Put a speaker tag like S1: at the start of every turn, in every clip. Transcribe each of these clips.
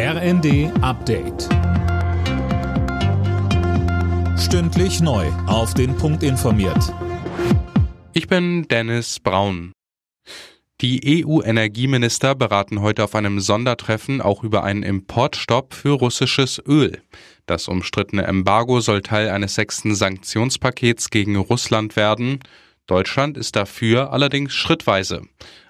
S1: RND Update. Stündlich neu. Auf den Punkt informiert.
S2: Ich bin Dennis Braun. Die EU-Energieminister beraten heute auf einem Sondertreffen auch über einen Importstopp für russisches Öl. Das umstrittene Embargo soll Teil eines sechsten Sanktionspakets gegen Russland werden. Deutschland ist dafür allerdings schrittweise.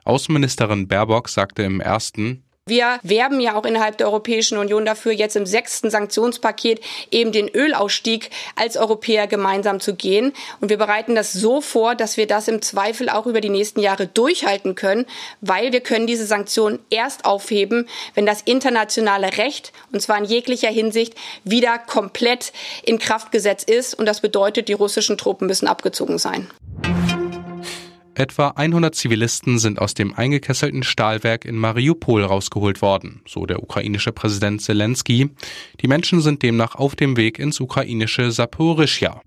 S2: Außenministerin Baerbock sagte im ersten,
S3: wir werben ja auch innerhalb der Europäischen Union dafür, jetzt im sechsten Sanktionspaket eben den Ölausstieg als Europäer gemeinsam zu gehen. Und wir bereiten das so vor, dass wir das im Zweifel auch über die nächsten Jahre durchhalten können, weil wir können diese Sanktionen erst aufheben, wenn das internationale Recht, und zwar in jeglicher Hinsicht, wieder komplett in Kraft gesetzt ist. Und das bedeutet, die russischen Truppen müssen abgezogen sein.
S2: Etwa 100 Zivilisten sind aus dem eingekesselten Stahlwerk in Mariupol rausgeholt worden, so der ukrainische Präsident Zelensky. Die Menschen sind demnach auf dem Weg ins ukrainische Saporischja.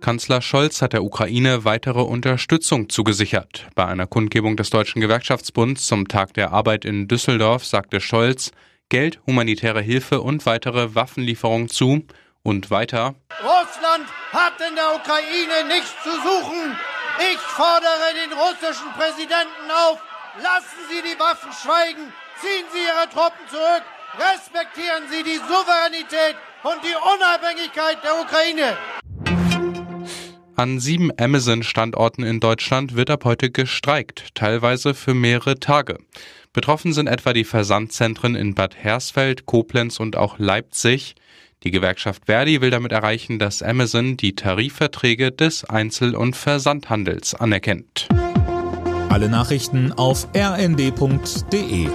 S2: Kanzler Scholz hat der Ukraine weitere Unterstützung zugesichert. Bei einer Kundgebung des Deutschen Gewerkschaftsbunds zum Tag der Arbeit in Düsseldorf sagte Scholz, Geld, humanitäre Hilfe und weitere Waffenlieferungen zu. Und weiter.
S4: Russland hat in der Ukraine nichts zu suchen. Ich fordere den russischen Präsidenten auf, lassen Sie die Waffen schweigen, ziehen Sie Ihre Truppen zurück, respektieren Sie die Souveränität und die Unabhängigkeit der Ukraine.
S2: An sieben Amazon-Standorten in Deutschland wird ab heute gestreikt, teilweise für mehrere Tage. Betroffen sind etwa die Versandzentren in Bad Hersfeld, Koblenz und auch Leipzig. Die Gewerkschaft Verdi will damit erreichen, dass Amazon die Tarifverträge des Einzel- und Versandhandels anerkennt.
S1: Alle Nachrichten auf rnd.de